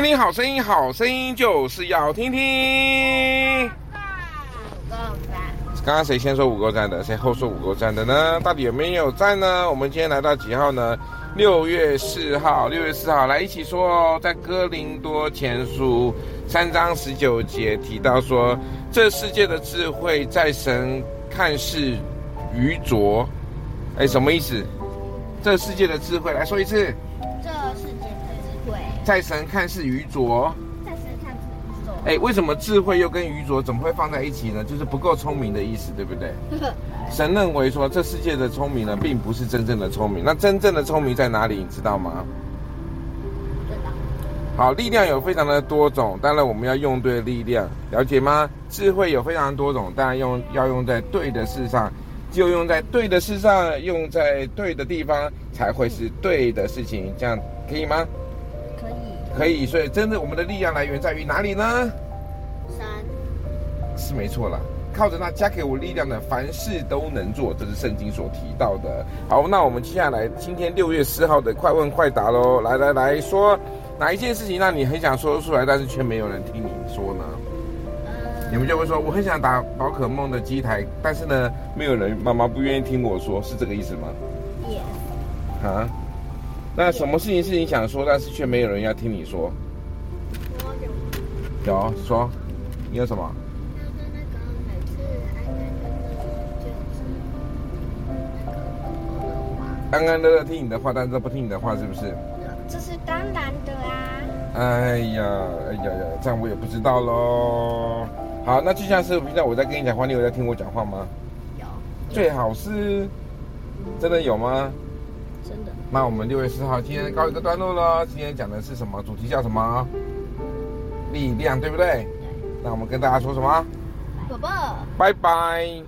听听好声音，好声音就是要听听。五够赞。刚刚谁先说五个赞的？谁后说五个赞的呢？到底有没有赞呢？我们今天来到几号呢？六月四号。六月四号，来一起说哦。在哥林多前书三章十九节提到说，这世界的智慧在神看似愚拙。哎，什么意思？这世界的智慧，来说一次。这世界在神看是愚拙，在神看是愚拙。哎，为什么智慧又跟愚拙怎么会放在一起呢？就是不够聪明的意思，对不对？神认为说这世界的聪明呢，并不是真正的聪明。那真正的聪明在哪里？你知道吗？好，力量有非常的多种，当然我们要用对力量，了解吗？智慧有非常多种，当然用要用在对的事上，就用在对的事上，用在对的地方，才会是对的事情。这样可以吗？可以，所以真的，我们的力量来源在于哪里呢？三是没错了。靠着那加给我力量的，凡事都能做，这是圣经所提到的。好，那我们接下来今天六月四号的快问快答喽。来来来说，哪一件事情让你很想说出来，但是却没有人听你说呢？你们就会说，我很想打宝可梦的机台，但是呢，没有人，妈妈不愿意听我说，是这个意思吗？Yes。啊？那什么事情是你想说，但是却没有人要听你说？有说，你有什么？安安乐乐听你的话，但是都不听你的话，是不是？这是当然的啊。哎呀，哎呀呀，这样我也不知道喽。好，那就像是平常我在跟你讲话，你有在听我讲话吗？有。最好是，真的有吗？那我们六月四号今天告一个段落了。今天讲的是什么？主题叫什么？力量，对不对？对。那我们跟大家说什么？宝宝，拜拜。